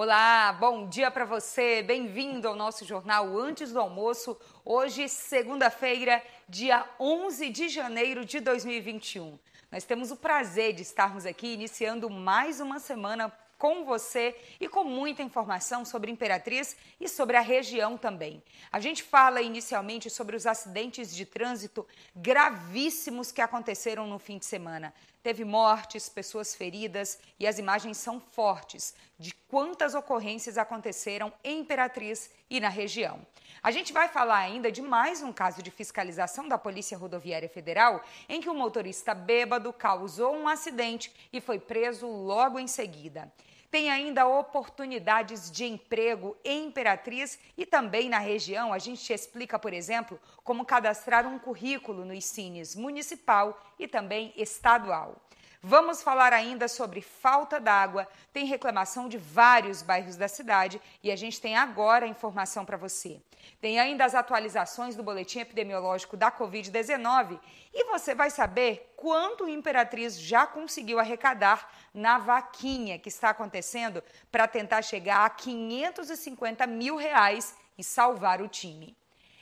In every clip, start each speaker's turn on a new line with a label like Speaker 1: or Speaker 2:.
Speaker 1: Olá, bom dia para você. Bem-vindo ao nosso jornal Antes do Almoço. Hoje, segunda-feira, dia 11 de janeiro de 2021. Nós temos o prazer de estarmos aqui iniciando mais uma semana com você e com muita informação sobre Imperatriz e sobre a região também. A gente fala inicialmente sobre os acidentes de trânsito gravíssimos que aconteceram no fim de semana. Teve mortes, pessoas feridas e as imagens são fortes de quantas ocorrências aconteceram em Imperatriz e na região. A gente vai falar ainda de mais um caso de fiscalização da Polícia Rodoviária Federal em que um motorista bêbado causou um acidente e foi preso logo em seguida. Tem ainda oportunidades de emprego em Imperatriz e também na região. A gente te explica, por exemplo, como cadastrar um currículo no ICINES municipal e também estadual. Vamos falar ainda sobre falta d'água. Tem reclamação de vários bairros da cidade e a gente tem agora a informação para você. Tem ainda as atualizações do boletim epidemiológico da Covid-19 e você vai saber quanto Imperatriz já conseguiu arrecadar na vaquinha que está acontecendo para tentar chegar a 550 mil reais e salvar o time.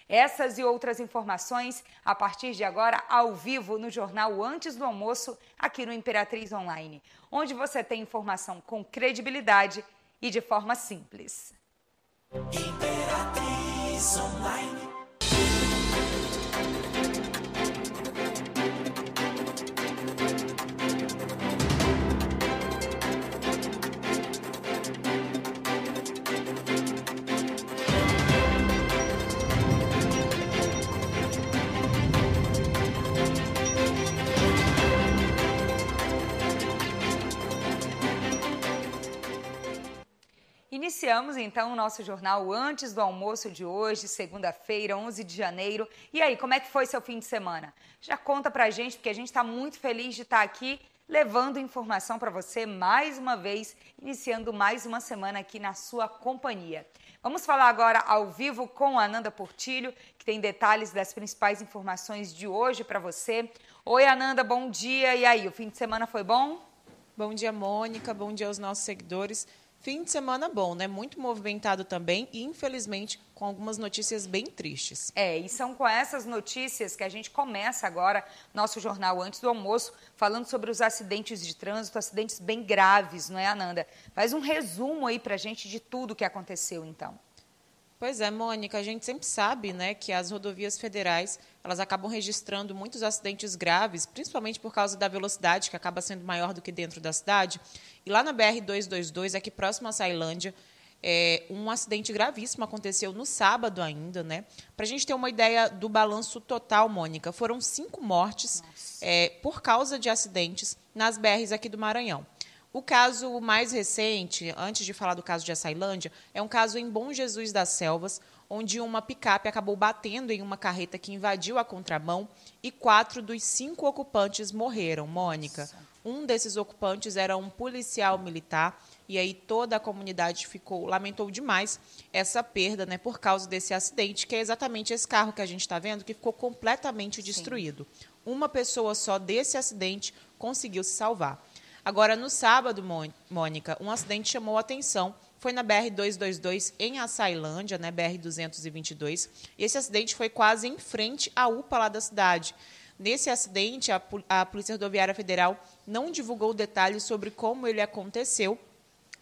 Speaker 1: Essas e outras informações a partir de agora ao vivo no jornal Antes do Almoço, aqui no Imperatriz Online, onde você tem informação com credibilidade e de forma simples. Imperatriz Online. Iniciamos então o nosso jornal antes do almoço de hoje, segunda-feira, 11 de janeiro. E aí, como é que foi seu fim de semana? Já conta pra gente, porque a gente está muito feliz de estar tá aqui levando informação para você mais uma vez, iniciando mais uma semana aqui na sua companhia. Vamos falar agora ao vivo com a Ananda Portilho, que tem detalhes das principais informações de hoje para você. Oi, Ananda, bom dia. E aí, o fim de semana foi bom?
Speaker 2: Bom dia, Mônica. Bom dia aos nossos seguidores. Fim de semana bom, né? Muito movimentado também e, infelizmente, com algumas notícias bem tristes.
Speaker 1: É, e são com essas notícias que a gente começa agora nosso jornal antes do almoço, falando sobre os acidentes de trânsito, acidentes bem graves, não é, Ananda? Faz um resumo aí pra gente de tudo que aconteceu, então.
Speaker 2: Pois é, Mônica, a gente sempre sabe né, que as rodovias federais elas acabam registrando muitos acidentes graves, principalmente por causa da velocidade, que acaba sendo maior do que dentro da cidade. E lá na BR-222, aqui próximo a Sailândia, é, um acidente gravíssimo aconteceu no sábado ainda, né? Para a gente ter uma ideia do balanço total, Mônica, foram cinco mortes é, por causa de acidentes nas BRs aqui do Maranhão. O caso mais recente, antes de falar do caso de Açailândia, é um caso em Bom Jesus das Selvas, onde uma picape acabou batendo em uma carreta que invadiu a contramão e quatro dos cinco ocupantes morreram. Mônica, um desses ocupantes era um policial militar e aí toda a comunidade ficou lamentou demais essa perda, né, por causa desse acidente, que é exatamente esse carro que a gente está vendo que ficou completamente destruído. Sim. Uma pessoa só desse acidente conseguiu se salvar. Agora, no sábado, Mônica, um acidente chamou a atenção. Foi na BR-222, em Açailândia, né, BR-222. E esse acidente foi quase em frente à UPA lá da cidade. Nesse acidente, a, a Polícia Rodoviária Federal não divulgou detalhes sobre como ele aconteceu,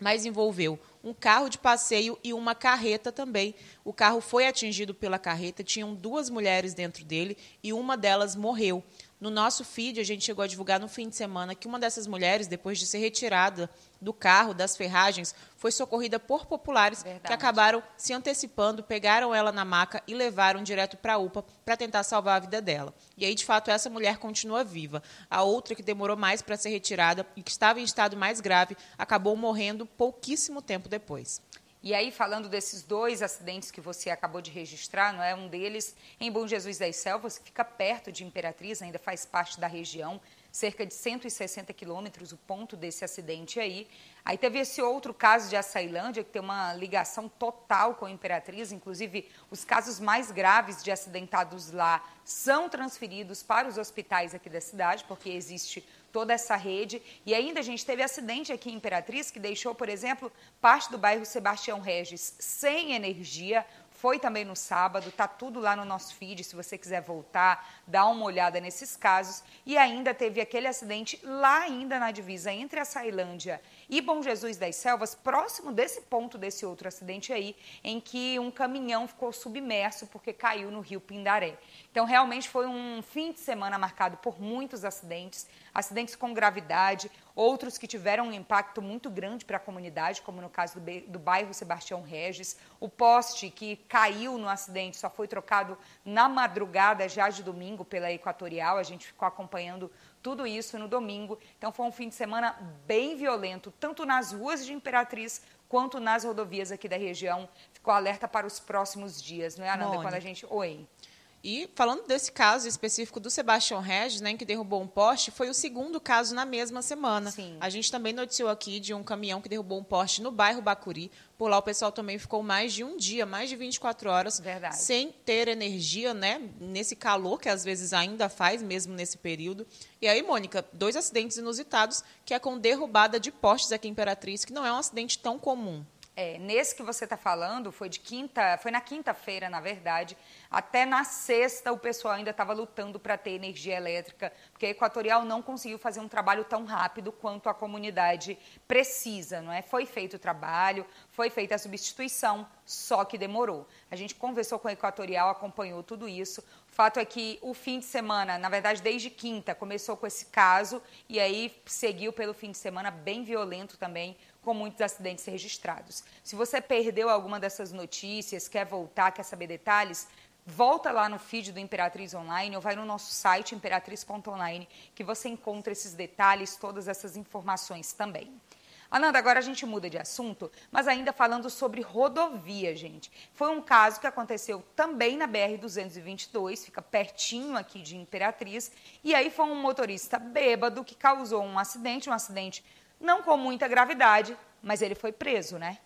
Speaker 2: mas envolveu um carro de passeio e uma carreta também. O carro foi atingido pela carreta, tinham duas mulheres dentro dele e uma delas morreu. No nosso feed, a gente chegou a divulgar no fim de semana que uma dessas mulheres, depois de ser retirada do carro, das ferragens, foi socorrida por populares Verdade. que acabaram se antecipando, pegaram ela na maca e levaram direto para a UPA para tentar salvar a vida dela. E aí, de fato, essa mulher continua viva. A outra, que demorou mais para ser retirada e que estava em estado mais grave, acabou morrendo pouquíssimo tempo depois.
Speaker 1: E aí, falando desses dois acidentes que você acabou de registrar, não é? Um deles em Bom Jesus das Selvas, que fica perto de Imperatriz, ainda faz parte da região, cerca de 160 quilômetros o ponto desse acidente aí. Aí teve esse outro caso de Açailândia, que tem uma ligação total com a Imperatriz, inclusive os casos mais graves de acidentados lá são transferidos para os hospitais aqui da cidade, porque existe toda essa rede. E ainda a gente teve acidente aqui em Imperatriz que deixou, por exemplo, parte do bairro Sebastião Regis sem energia foi também no sábado, tá tudo lá no nosso feed, se você quiser voltar, dar uma olhada nesses casos. E ainda teve aquele acidente lá ainda na divisa entre a Sailândia e Bom Jesus das Selvas, próximo desse ponto desse outro acidente aí, em que um caminhão ficou submerso porque caiu no rio Pindaré. Então, realmente foi um fim de semana marcado por muitos acidentes, acidentes com gravidade, outros que tiveram um impacto muito grande para a comunidade, como no caso do, do bairro Sebastião Regis. O poste que caiu no acidente só foi trocado na madrugada já de domingo pela Equatorial. A gente ficou acompanhando tudo isso no domingo. Então foi um fim de semana bem violento, tanto nas ruas de Imperatriz quanto nas rodovias aqui da região. Ficou alerta para os próximos dias, não é, Ananda? Mônica. Quando a gente. Oi.
Speaker 2: E falando desse caso específico do Sebastião Regis, né, que derrubou um poste, foi o segundo caso na mesma semana. Sim. A gente também noticiou aqui de um caminhão que derrubou um poste no bairro Bacuri. Por lá o pessoal também ficou mais de um dia, mais de 24 horas, Verdade. sem ter energia, né? Nesse calor que às vezes ainda faz, mesmo nesse período. E aí, Mônica, dois acidentes inusitados, que é com derrubada de postes aqui em Imperatriz, que não é um acidente tão comum.
Speaker 1: É, nesse que você está falando, foi de quinta, foi na quinta-feira, na verdade. Até na sexta o pessoal ainda estava lutando para ter energia elétrica, porque a Equatorial não conseguiu fazer um trabalho tão rápido quanto a comunidade precisa, não é? Foi feito o trabalho, foi feita a substituição, só que demorou. A gente conversou com a Equatorial, acompanhou tudo isso. O fato é que o fim de semana, na verdade, desde quinta, começou com esse caso e aí seguiu pelo fim de semana bem violento também com muitos acidentes registrados. Se você perdeu alguma dessas notícias, quer voltar, quer saber detalhes, volta lá no feed do Imperatriz Online ou vai no nosso site imperatriz.online que você encontra esses detalhes, todas essas informações também. Ananda, agora a gente muda de assunto, mas ainda falando sobre rodovia, gente. Foi um caso que aconteceu também na BR-222, fica pertinho aqui de Imperatriz, e aí foi um motorista bêbado que causou um acidente, um acidente não com muita gravidade, mas ele foi preso, né?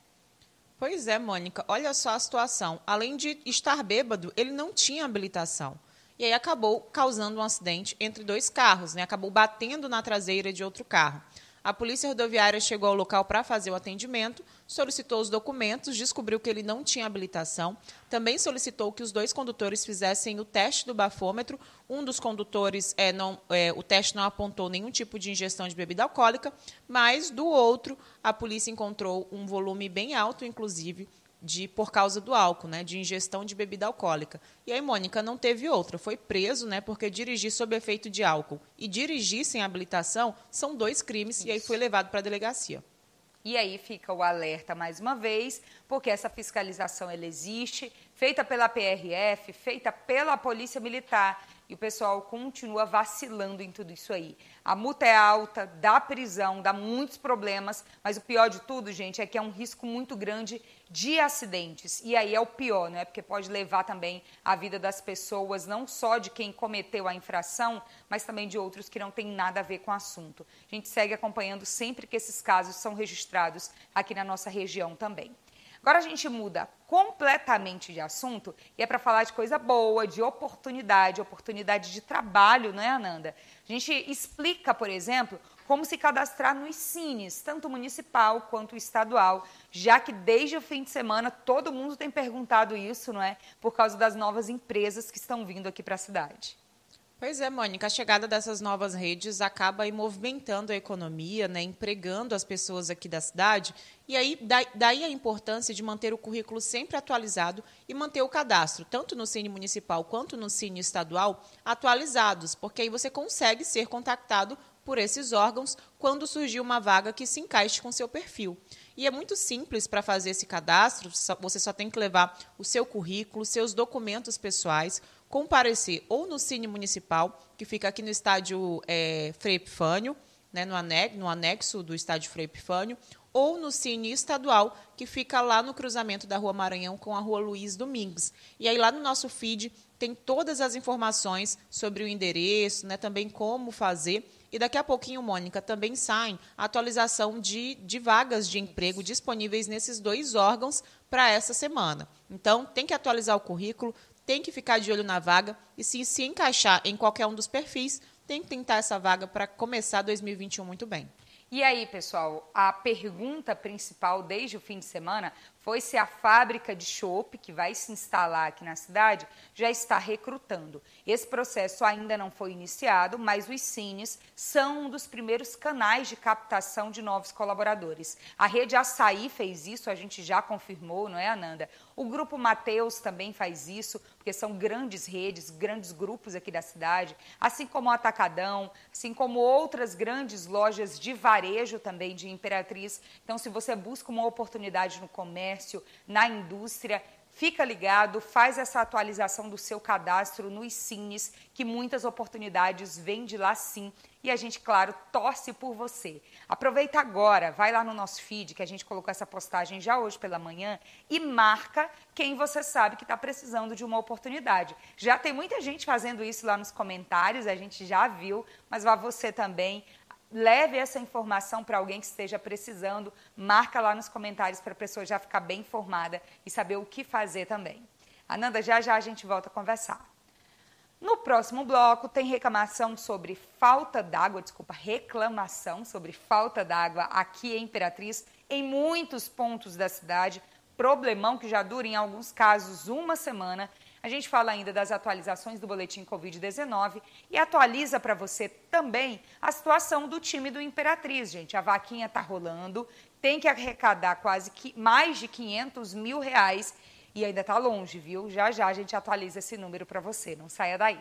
Speaker 2: Pois é, Mônica. Olha só a situação. Além de estar bêbado, ele não tinha habilitação. E aí acabou causando um acidente entre dois carros, né? Acabou batendo na traseira de outro carro. A polícia rodoviária chegou ao local para fazer o atendimento, solicitou os documentos, descobriu que ele não tinha habilitação, também solicitou que os dois condutores fizessem o teste do bafômetro. Um dos condutores, é, não, é, o teste não apontou nenhum tipo de ingestão de bebida alcoólica, mas do outro, a polícia encontrou um volume bem alto, inclusive, de por causa do álcool, né, de ingestão de bebida alcoólica. E aí Mônica não teve outra, foi preso, né, porque dirigir sob efeito de álcool e dirigir sem habilitação são dois crimes Isso. e aí foi levado para a delegacia.
Speaker 1: E aí fica o alerta mais uma vez, porque essa fiscalização ela existe, feita pela PRF, feita pela Polícia Militar, e o pessoal continua vacilando em tudo isso aí. A multa é alta, dá prisão, dá muitos problemas, mas o pior de tudo, gente, é que é um risco muito grande de acidentes. E aí é o pior, não é? Porque pode levar também a vida das pessoas, não só de quem cometeu a infração, mas também de outros que não têm nada a ver com o assunto. A gente segue acompanhando sempre que esses casos são registrados aqui na nossa região também. Agora a gente muda completamente de assunto e é para falar de coisa boa, de oportunidade, oportunidade de trabalho, não é, Ananda? A gente explica, por exemplo, como se cadastrar nos Cines, tanto municipal quanto estadual, já que desde o fim de semana todo mundo tem perguntado isso, não é? Por causa das novas empresas que estão vindo aqui para a cidade.
Speaker 2: Pois é, Mônica, a chegada dessas novas redes acaba aí movimentando a economia, né, empregando as pessoas aqui da cidade, e aí daí a importância de manter o currículo sempre atualizado e manter o cadastro, tanto no Cine Municipal quanto no Cine Estadual, atualizados, porque aí você consegue ser contactado por esses órgãos quando surgir uma vaga que se encaixe com seu perfil. E é muito simples para fazer esse cadastro, você só tem que levar o seu currículo, seus documentos pessoais, comparecer ou no Cine Municipal, que fica aqui no estádio é, Frei Epifânio, né, no, anexo, no anexo do estádio Frei Epifânio, ou no Cine Estadual, que fica lá no cruzamento da Rua Maranhão com a Rua Luiz Domingues. E aí lá no nosso feed tem todas as informações sobre o endereço, né, também como fazer. E daqui a pouquinho, Mônica, também sai a atualização de, de vagas de emprego disponíveis nesses dois órgãos para essa semana. Então, tem que atualizar o currículo, tem que ficar de olho na vaga e se se encaixar em qualquer um dos perfis, tem que tentar essa vaga para começar 2021 muito bem.
Speaker 1: E aí, pessoal, a pergunta principal desde o fim de semana foi se a fábrica de chopp que vai se instalar aqui na cidade já está recrutando. Esse processo ainda não foi iniciado, mas os cines são um dos primeiros canais de captação de novos colaboradores. A rede Açaí fez isso, a gente já confirmou, não é, Ananda? O grupo Mateus também faz isso, porque são grandes redes, grandes grupos aqui da cidade, assim como o Atacadão, assim como outras grandes lojas de varejo também de Imperatriz. Então, se você busca uma oportunidade no comércio, comércio, na indústria. Fica ligado, faz essa atualização do seu cadastro nos Cines, que muitas oportunidades vêm de lá sim. E a gente, claro, torce por você. Aproveita agora, vai lá no nosso feed, que a gente colocou essa postagem já hoje pela manhã, e marca quem você sabe que está precisando de uma oportunidade. Já tem muita gente fazendo isso lá nos comentários, a gente já viu, mas vá você também leve essa informação para alguém que esteja precisando, marca lá nos comentários para a pessoa já ficar bem informada e saber o que fazer também. Ananda, já já a gente volta a conversar. No próximo bloco tem reclamação sobre falta d'água, desculpa, reclamação sobre falta d'água aqui em Imperatriz, em muitos pontos da cidade, problemão que já dura em alguns casos uma semana a gente fala ainda das atualizações do boletim Covid-19 e atualiza para você também a situação do time do Imperatriz, gente. A vaquinha está rolando, tem que arrecadar quase que mais de 500 mil reais e ainda está longe, viu? Já já a gente atualiza esse número para você, não saia daí.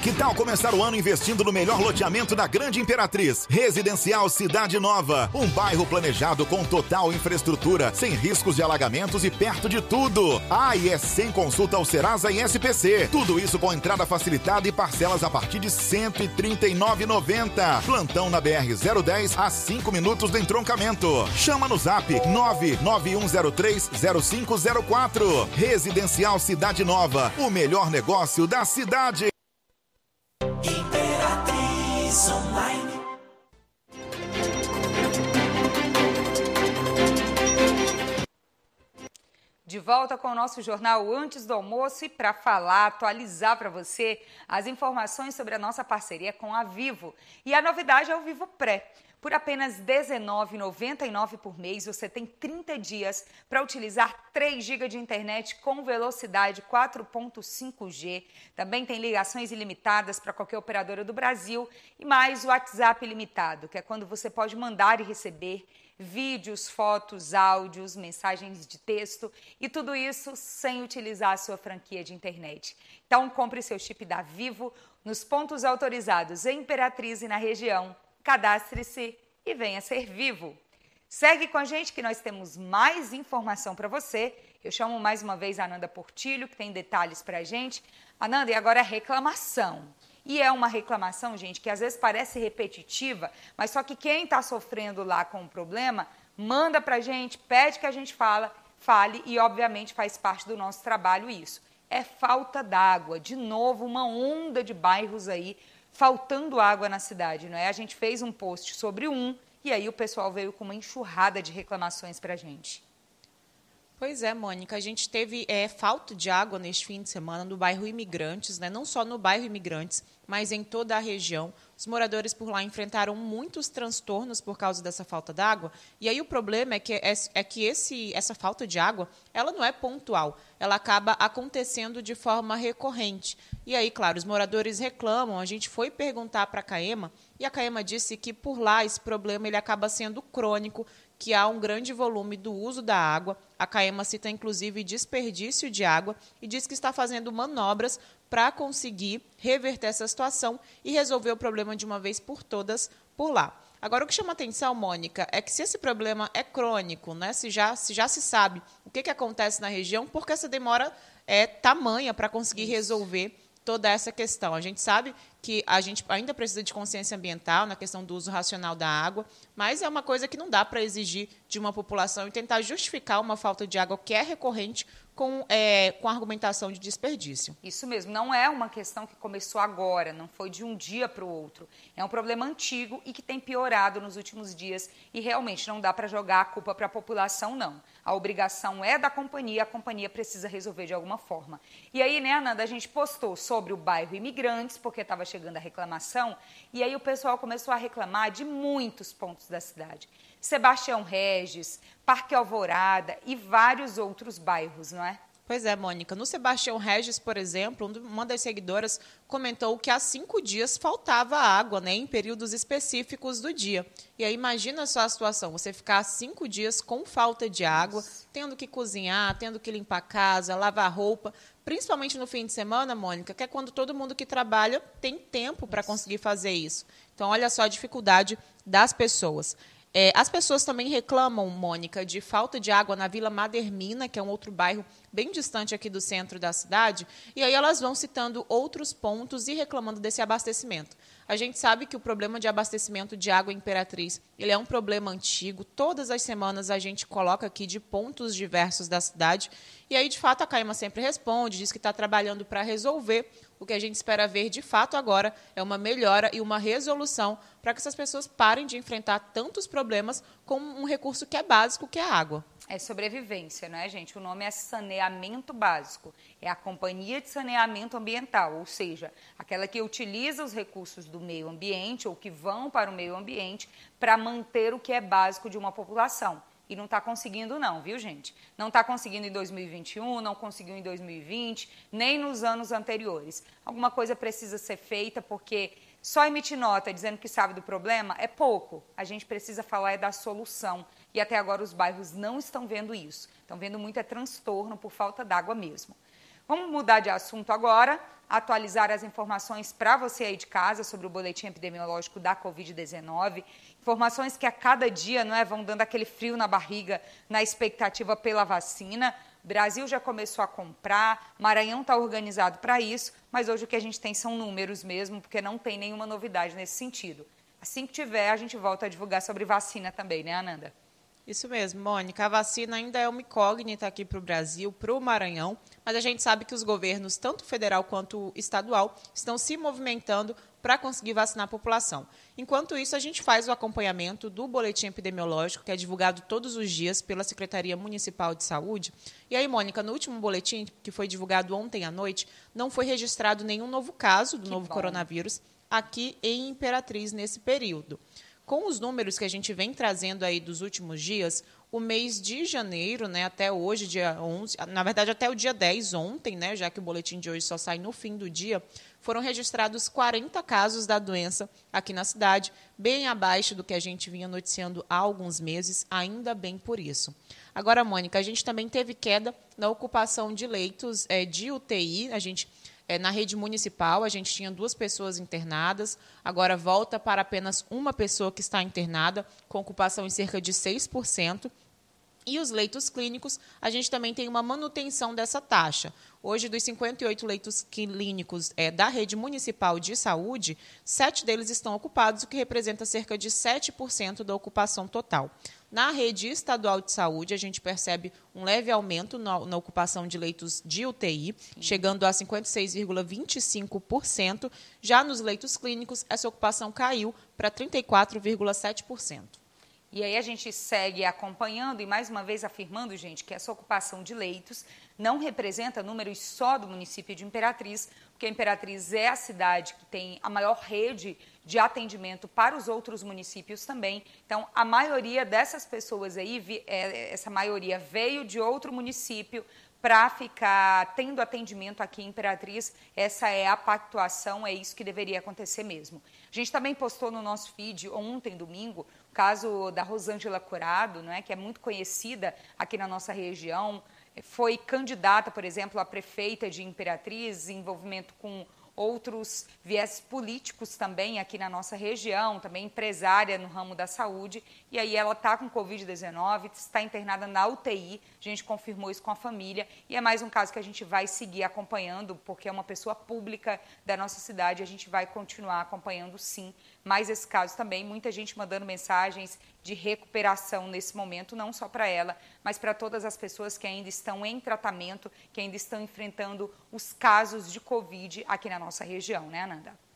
Speaker 3: Que tal começar o ano investindo no melhor loteamento da Grande Imperatriz? Residencial Cidade Nova. Um bairro planejado com total infraestrutura, sem riscos de alagamentos e perto de tudo. Ah, e é sem consulta ao Serasa e SPC. Tudo isso com entrada facilitada e parcelas a partir de R$ 139,90. Plantão na BR-010 a 5 minutos do entroncamento. Chama no zap 991030504. Residencial Cidade Nova. O melhor negócio da cidade.
Speaker 1: De volta com o nosso jornal antes do almoço e para falar, atualizar para você as informações sobre a nossa parceria com a Vivo. E a novidade é o Vivo Pré. Por apenas R$19,99 por mês, você tem 30 dias para utilizar 3 GB de internet com velocidade 4.5G. Também tem ligações ilimitadas para qualquer operadora do Brasil e mais o WhatsApp ilimitado, que é quando você pode mandar e receber vídeos, fotos, áudios, mensagens de texto e tudo isso sem utilizar a sua franquia de internet. Então, compre seu chip da Vivo nos pontos autorizados em Imperatriz e na região cadastre-se e venha ser vivo. Segue com a gente que nós temos mais informação para você. Eu chamo mais uma vez a Ananda Portilho, que tem detalhes para a gente. Ananda, e agora a reclamação. E é uma reclamação, gente, que às vezes parece repetitiva, mas só que quem está sofrendo lá com o problema, manda para a gente, pede que a gente fala, fale e, obviamente, faz parte do nosso trabalho isso. É falta d'água. De novo, uma onda de bairros aí faltando água na cidade, não é? A gente fez um post sobre um e aí o pessoal veio com uma enxurrada de reclamações para a gente.
Speaker 2: Pois é, Mônica, a gente teve é, falta de água neste fim de semana no bairro Imigrantes, né? não só no bairro Imigrantes, mas em toda a região. Os moradores por lá enfrentaram muitos transtornos por causa dessa falta d'água. E aí o problema é que, é, é que esse, essa falta de água ela não é pontual, ela acaba acontecendo de forma recorrente. E aí, claro, os moradores reclamam. A gente foi perguntar para a CAEMA e a CAEMA disse que por lá esse problema ele acaba sendo crônico que há um grande volume do uso da água. A CAEMA cita inclusive desperdício de água e diz que está fazendo manobras para conseguir reverter essa situação e resolver o problema de uma vez por todas por lá. Agora, o que chama atenção, Mônica, é que se esse problema é crônico, né, se, já, se já se sabe o que, que acontece na região, por que essa demora é tamanha para conseguir resolver toda essa questão? A gente sabe que a gente ainda precisa de consciência ambiental na questão do uso racional da água, mas é uma coisa que não dá para exigir de uma população e tentar justificar uma falta de água que é recorrente com, é, com argumentação de desperdício.
Speaker 1: Isso mesmo, não é uma questão que começou agora, não foi de um dia para o outro. É um problema antigo e que tem piorado nos últimos dias e realmente não dá para jogar a culpa para a população, não. A obrigação é da companhia, a companhia precisa resolver de alguma forma. E aí, né, Ananda, a gente postou sobre o bairro Imigrantes, porque estava chegando a reclamação, e aí o pessoal começou a reclamar de muitos pontos da cidade. Sebastião Regis, Parque Alvorada e vários outros bairros, não é?
Speaker 2: Pois é, Mônica. No Sebastião Regis, por exemplo, uma das seguidoras comentou que há cinco dias faltava água, né, em períodos específicos do dia. E aí imagina só a situação: você ficar cinco dias com falta de água, tendo que cozinhar, tendo que limpar a casa, lavar roupa, principalmente no fim de semana, Mônica, que é quando todo mundo que trabalha tem tempo para conseguir fazer isso. Então, olha só a dificuldade das pessoas. É, as pessoas também reclamam, Mônica, de falta de água na Vila Madermina, que é um outro bairro bem distante aqui do centro da cidade, e aí elas vão citando outros pontos e reclamando desse abastecimento. A gente sabe que o problema de abastecimento de água Imperatriz ele é um problema antigo. Todas as semanas a gente coloca aqui de pontos diversos da cidade. E aí, de fato, a Caima sempre responde, diz que está trabalhando para resolver. O que a gente espera ver de fato agora é uma melhora e uma resolução para que essas pessoas parem de enfrentar tantos problemas com um recurso que é básico, que é a água.
Speaker 1: É sobrevivência, não é, gente? O nome é saneamento básico. É a companhia de saneamento ambiental, ou seja, aquela que utiliza os recursos do meio ambiente ou que vão para o meio ambiente para manter o que é básico de uma população. E não está conseguindo, não, viu, gente? Não está conseguindo em 2021, não conseguiu em 2020, nem nos anos anteriores. Alguma coisa precisa ser feita, porque só emitir nota dizendo que sabe do problema é pouco. A gente precisa falar é da solução. E até agora os bairros não estão vendo isso. Estão vendo muito é transtorno por falta d'água mesmo. Vamos mudar de assunto agora, atualizar as informações para você aí de casa sobre o boletim epidemiológico da Covid-19. Informações que a cada dia não é, vão dando aquele frio na barriga na expectativa pela vacina. Brasil já começou a comprar, Maranhão está organizado para isso, mas hoje o que a gente tem são números mesmo, porque não tem nenhuma novidade nesse sentido. Assim que tiver, a gente volta a divulgar sobre vacina também, né, Ananda?
Speaker 2: Isso mesmo, Mônica. A vacina ainda é uma incógnita aqui para o Brasil, para o Maranhão, mas a gente sabe que os governos, tanto federal quanto estadual, estão se movimentando para conseguir vacinar a população. Enquanto isso, a gente faz o acompanhamento do boletim epidemiológico, que é divulgado todos os dias pela Secretaria Municipal de Saúde. E aí, Mônica, no último boletim, que foi divulgado ontem à noite, não foi registrado nenhum novo caso do que novo bom. coronavírus aqui em Imperatriz nesse período. Com os números que a gente vem trazendo aí dos últimos dias, o mês de janeiro, né, até hoje, dia 11, na verdade até o dia 10, ontem, né, já que o boletim de hoje só sai no fim do dia, foram registrados 40 casos da doença aqui na cidade, bem abaixo do que a gente vinha noticiando há alguns meses, ainda bem por isso. Agora, Mônica, a gente também teve queda na ocupação de leitos é, de UTI, a gente é, na rede municipal, a gente tinha duas pessoas internadas, agora volta para apenas uma pessoa que está internada, com ocupação em cerca de 6%. E os leitos clínicos, a gente também tem uma manutenção dessa taxa. Hoje, dos 58 leitos clínicos é, da rede municipal de saúde, sete deles estão ocupados, o que representa cerca de 7% da ocupação total. Na rede estadual de saúde, a gente percebe um leve aumento na, na ocupação de leitos de UTI, Sim. chegando a 56,25%. Já nos leitos clínicos, essa ocupação caiu para 34,7%.
Speaker 1: E aí a gente segue acompanhando e mais uma vez afirmando, gente, que essa ocupação de leitos não representa números só do município de Imperatriz, porque a Imperatriz é a cidade que tem a maior rede de atendimento para os outros municípios também. Então, a maioria dessas pessoas aí, é, essa maioria veio de outro município para ficar tendo atendimento aqui em Imperatriz. Essa é a pactuação, é isso que deveria acontecer mesmo. A gente também postou no nosso feed ontem, domingo, o caso da Rosângela Curado, não é, que é muito conhecida aqui na nossa região. Foi candidata, por exemplo, a prefeita de Imperatriz, envolvimento com outros viés políticos também aqui na nossa região, também empresária no ramo da saúde. E aí ela está com Covid-19, está internada na UTI, a gente confirmou isso com a família. E é mais um caso que a gente vai seguir acompanhando, porque é uma pessoa pública da nossa cidade, a gente vai continuar acompanhando sim. Mais esse caso também, muita gente mandando mensagens de recuperação nesse momento, não só para ela, mas para todas as pessoas que ainda estão em tratamento, que ainda estão enfrentando os casos de Covid aqui na nossa região, né, Ananda?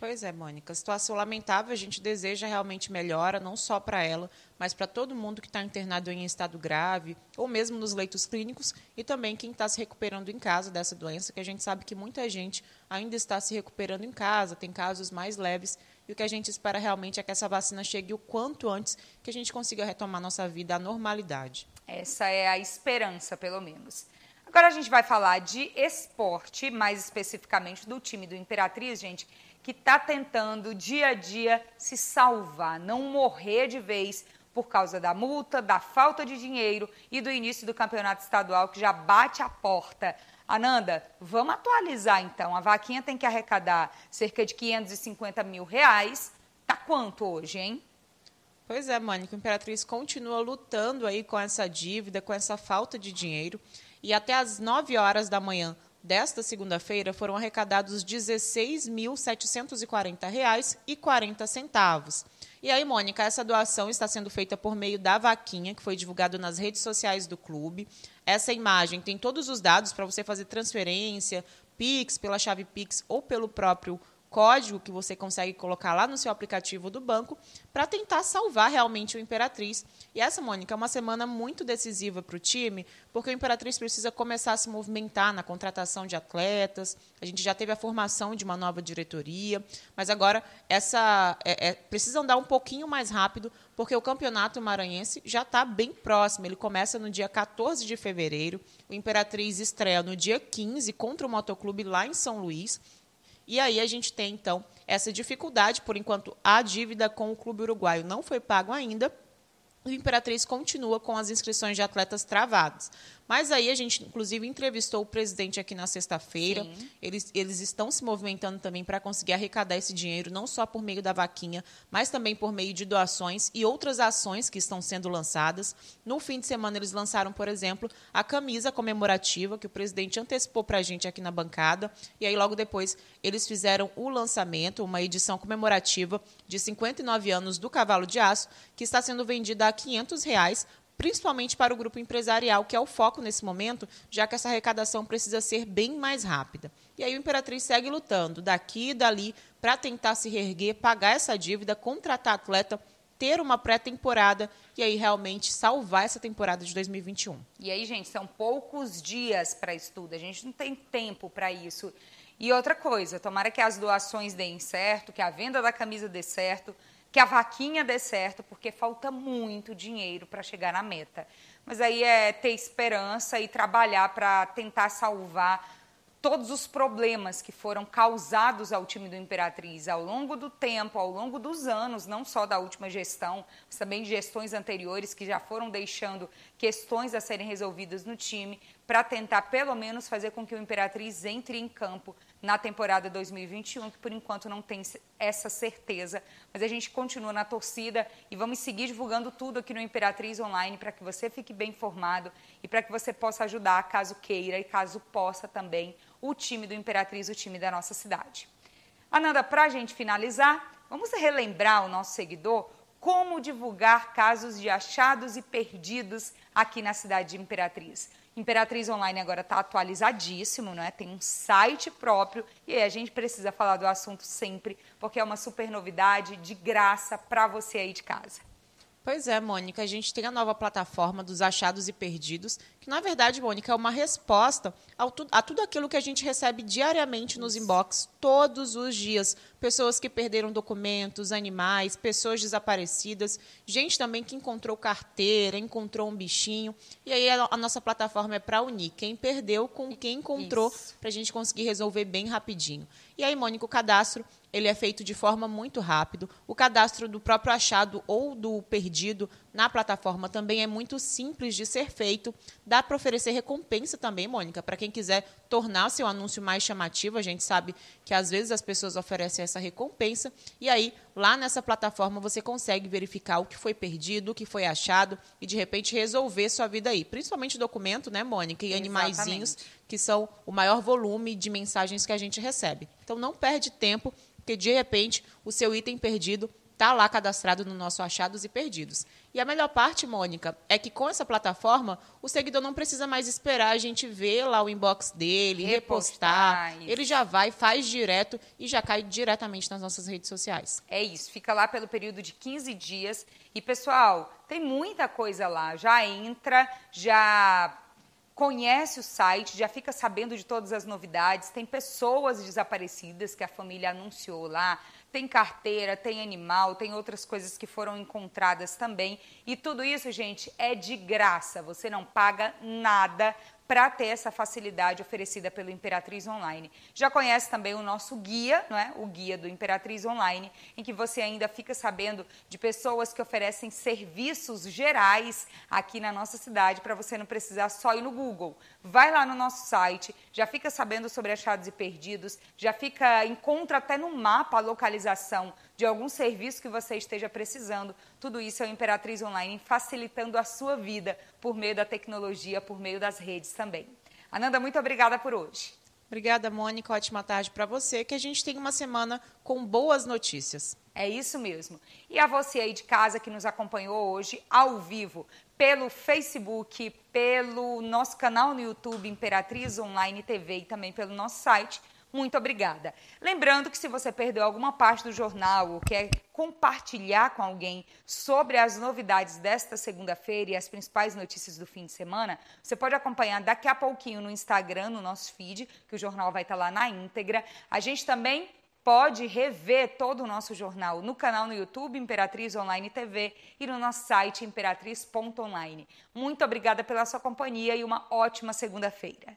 Speaker 2: Pois é, Mônica. Situação lamentável, a gente deseja realmente melhora, não só para ela, mas para todo mundo que está internado em estado grave, ou mesmo nos leitos clínicos, e também quem está se recuperando em casa dessa doença, que a gente sabe que muita gente ainda está se recuperando em casa, tem casos mais leves, e o que a gente espera realmente é que essa vacina chegue o quanto antes, que a gente consiga retomar nossa vida à normalidade.
Speaker 1: Essa é a esperança, pelo menos. Agora a gente vai falar de esporte, mais especificamente do time do Imperatriz, gente, que está tentando dia a dia se salvar, não morrer de vez por causa da multa, da falta de dinheiro e do início do campeonato estadual que já bate a porta. Ananda, vamos atualizar então. A vaquinha tem que arrecadar cerca de 550 mil reais. Tá quanto hoje, hein?
Speaker 2: Pois é, Mônica, a Imperatriz continua lutando aí com essa dívida, com essa falta de dinheiro. E até às 9 horas da manhã desta segunda-feira foram arrecadados R$ 16.740,40. E aí, Mônica, essa doação está sendo feita por meio da vaquinha, que foi divulgado nas redes sociais do clube. Essa imagem tem todos os dados para você fazer transferência, Pix, pela chave Pix ou pelo próprio código que você consegue colocar lá no seu aplicativo do banco para tentar salvar realmente o Imperatriz. E essa, Mônica, é uma semana muito decisiva para o time, porque o Imperatriz precisa começar a se movimentar na contratação de atletas. A gente já teve a formação de uma nova diretoria, mas agora essa é, é, precisa andar um pouquinho mais rápido, porque o campeonato maranhense já está bem próximo. Ele começa no dia 14 de fevereiro. O Imperatriz estreia no dia 15 contra o Motoclube lá em São Luís. E aí a gente tem, então, essa dificuldade, por enquanto a dívida com o Clube Uruguaio não foi pago ainda, o Imperatriz continua com as inscrições de atletas travadas. Mas aí a gente, inclusive, entrevistou o presidente aqui na sexta-feira. Eles, eles estão se movimentando também para conseguir arrecadar esse dinheiro, não só por meio da vaquinha, mas também por meio de doações e outras ações que estão sendo lançadas. No fim de semana, eles lançaram, por exemplo, a camisa comemorativa, que o presidente antecipou para a gente aqui na bancada. E aí, logo depois, eles fizeram o lançamento, uma edição comemorativa de 59 anos do Cavalo de Aço, que está sendo vendida a 500 reais principalmente para o grupo empresarial, que é o foco nesse momento, já que essa arrecadação precisa ser bem mais rápida. E aí o Imperatriz segue lutando daqui e dali para tentar se reerguer, pagar essa dívida, contratar atleta, ter uma pré-temporada e aí realmente salvar essa temporada de 2021.
Speaker 1: E aí, gente, são poucos dias para estudo, a gente não tem tempo para isso. E outra coisa, tomara que as doações deem certo, que a venda da camisa dê certo, que a vaquinha dê certo, porque falta muito dinheiro para chegar na meta. Mas aí é ter esperança e trabalhar para tentar salvar todos os problemas que foram causados ao time do Imperatriz ao longo do tempo, ao longo dos anos, não só da última gestão, mas também de gestões anteriores que já foram deixando questões a serem resolvidas no time, para tentar pelo menos fazer com que o Imperatriz entre em campo na temporada 2021, que por enquanto não tem essa certeza, mas a gente continua na torcida e vamos seguir divulgando tudo aqui no Imperatriz Online para que você fique bem informado e para que você possa ajudar, caso queira e caso possa também, o time do Imperatriz, o time da nossa cidade. Ananda, para a gente finalizar, vamos relembrar o nosso seguidor como divulgar casos de achados e perdidos aqui na cidade de Imperatriz. Imperatriz Online agora está atualizadíssimo, né? tem um site próprio e aí a gente precisa falar do assunto sempre, porque é uma super novidade de graça para você aí de casa.
Speaker 2: Pois é, Mônica, a gente tem a nova plataforma dos achados e perdidos, que na verdade, Mônica, é uma resposta tu, a tudo aquilo que a gente recebe diariamente nos inbox, todos os dias. Pessoas que perderam documentos, animais, pessoas desaparecidas, gente também que encontrou carteira, encontrou um bichinho. E aí a, a nossa plataforma é para unir quem perdeu com quem encontrou, para a gente conseguir resolver bem rapidinho. E aí, Mônica, o cadastro ele é feito de forma muito rápido. O cadastro do próprio achado ou do perdido na plataforma também é muito simples de ser feito. Dá para oferecer recompensa também, Mônica, para quem quiser tornar seu anúncio mais chamativo. A gente sabe que às vezes as pessoas oferecem essa recompensa. E aí, lá nessa plataforma, você consegue verificar o que foi perdido, o que foi achado e, de repente, resolver sua vida aí. Principalmente documento, né, Mônica? E animaizinhos, que são o maior volume de mensagens que a gente recebe. Então, não perde tempo porque de repente o seu item perdido está lá cadastrado no nosso achados e perdidos. E a melhor parte, Mônica, é que com essa plataforma, o seguidor não precisa mais esperar a gente ver lá o inbox dele, repostar. repostar ele já vai, faz direto e já cai diretamente nas nossas redes sociais.
Speaker 1: É isso, fica lá pelo período de 15 dias. E, pessoal, tem muita coisa lá. Já entra, já conhece o site, já fica sabendo de todas as novidades. Tem pessoas desaparecidas que a família anunciou lá. Tem carteira, tem animal, tem outras coisas que foram encontradas também. E tudo isso, gente, é de graça. Você não paga nada para ter essa facilidade oferecida pelo Imperatriz Online. Já conhece também o nosso guia, não é? o guia do Imperatriz Online, em que você ainda fica sabendo de pessoas que oferecem serviços gerais aqui na nossa cidade, para você não precisar só ir no Google. Vai lá no nosso site, já fica sabendo sobre achados e perdidos, já fica encontra até no mapa a localização de algum serviço que você esteja precisando. Tudo isso é o Imperatriz Online facilitando a sua vida por meio da tecnologia, por meio das redes também. Ananda, muito obrigada por hoje.
Speaker 2: Obrigada, Mônica. Ótima tarde para você. Que a gente tenha uma semana com boas notícias.
Speaker 1: É isso mesmo. E a você aí de casa que nos acompanhou hoje ao vivo pelo Facebook, pelo nosso canal no YouTube Imperatriz Online TV e também pelo nosso site muito obrigada. Lembrando que se você perdeu alguma parte do jornal ou quer compartilhar com alguém sobre as novidades desta segunda-feira e as principais notícias do fim de semana, você pode acompanhar daqui a pouquinho no Instagram, no nosso feed, que o jornal vai estar lá na íntegra. A gente também pode rever todo o nosso jornal no canal no YouTube Imperatriz Online TV e no nosso site imperatriz.online. Muito obrigada pela sua companhia e uma ótima segunda-feira.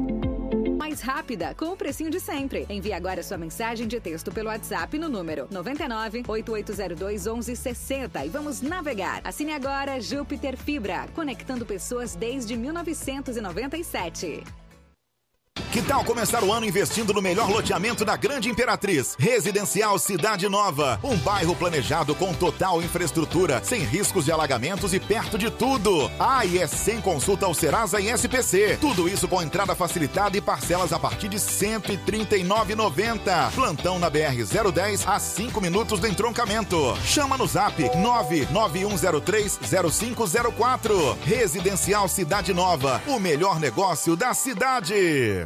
Speaker 4: mais rápida, com o precinho de sempre. Envie agora sua mensagem de texto pelo WhatsApp no número 99 8802 1160 e vamos navegar. Assine agora Júpiter Fibra, conectando pessoas desde 1997.
Speaker 3: Que tal começar o ano investindo no melhor loteamento da Grande Imperatriz? Residencial Cidade Nova. Um bairro planejado com total infraestrutura, sem riscos de alagamentos e perto de tudo. Ah, e é sem consulta ao Serasa e SPC. Tudo isso com entrada facilitada e parcelas a partir de R$ 139,90. Plantão na BR-010 a 5 minutos do entroncamento. Chama no zap 991030504. Residencial Cidade Nova. O melhor negócio da cidade.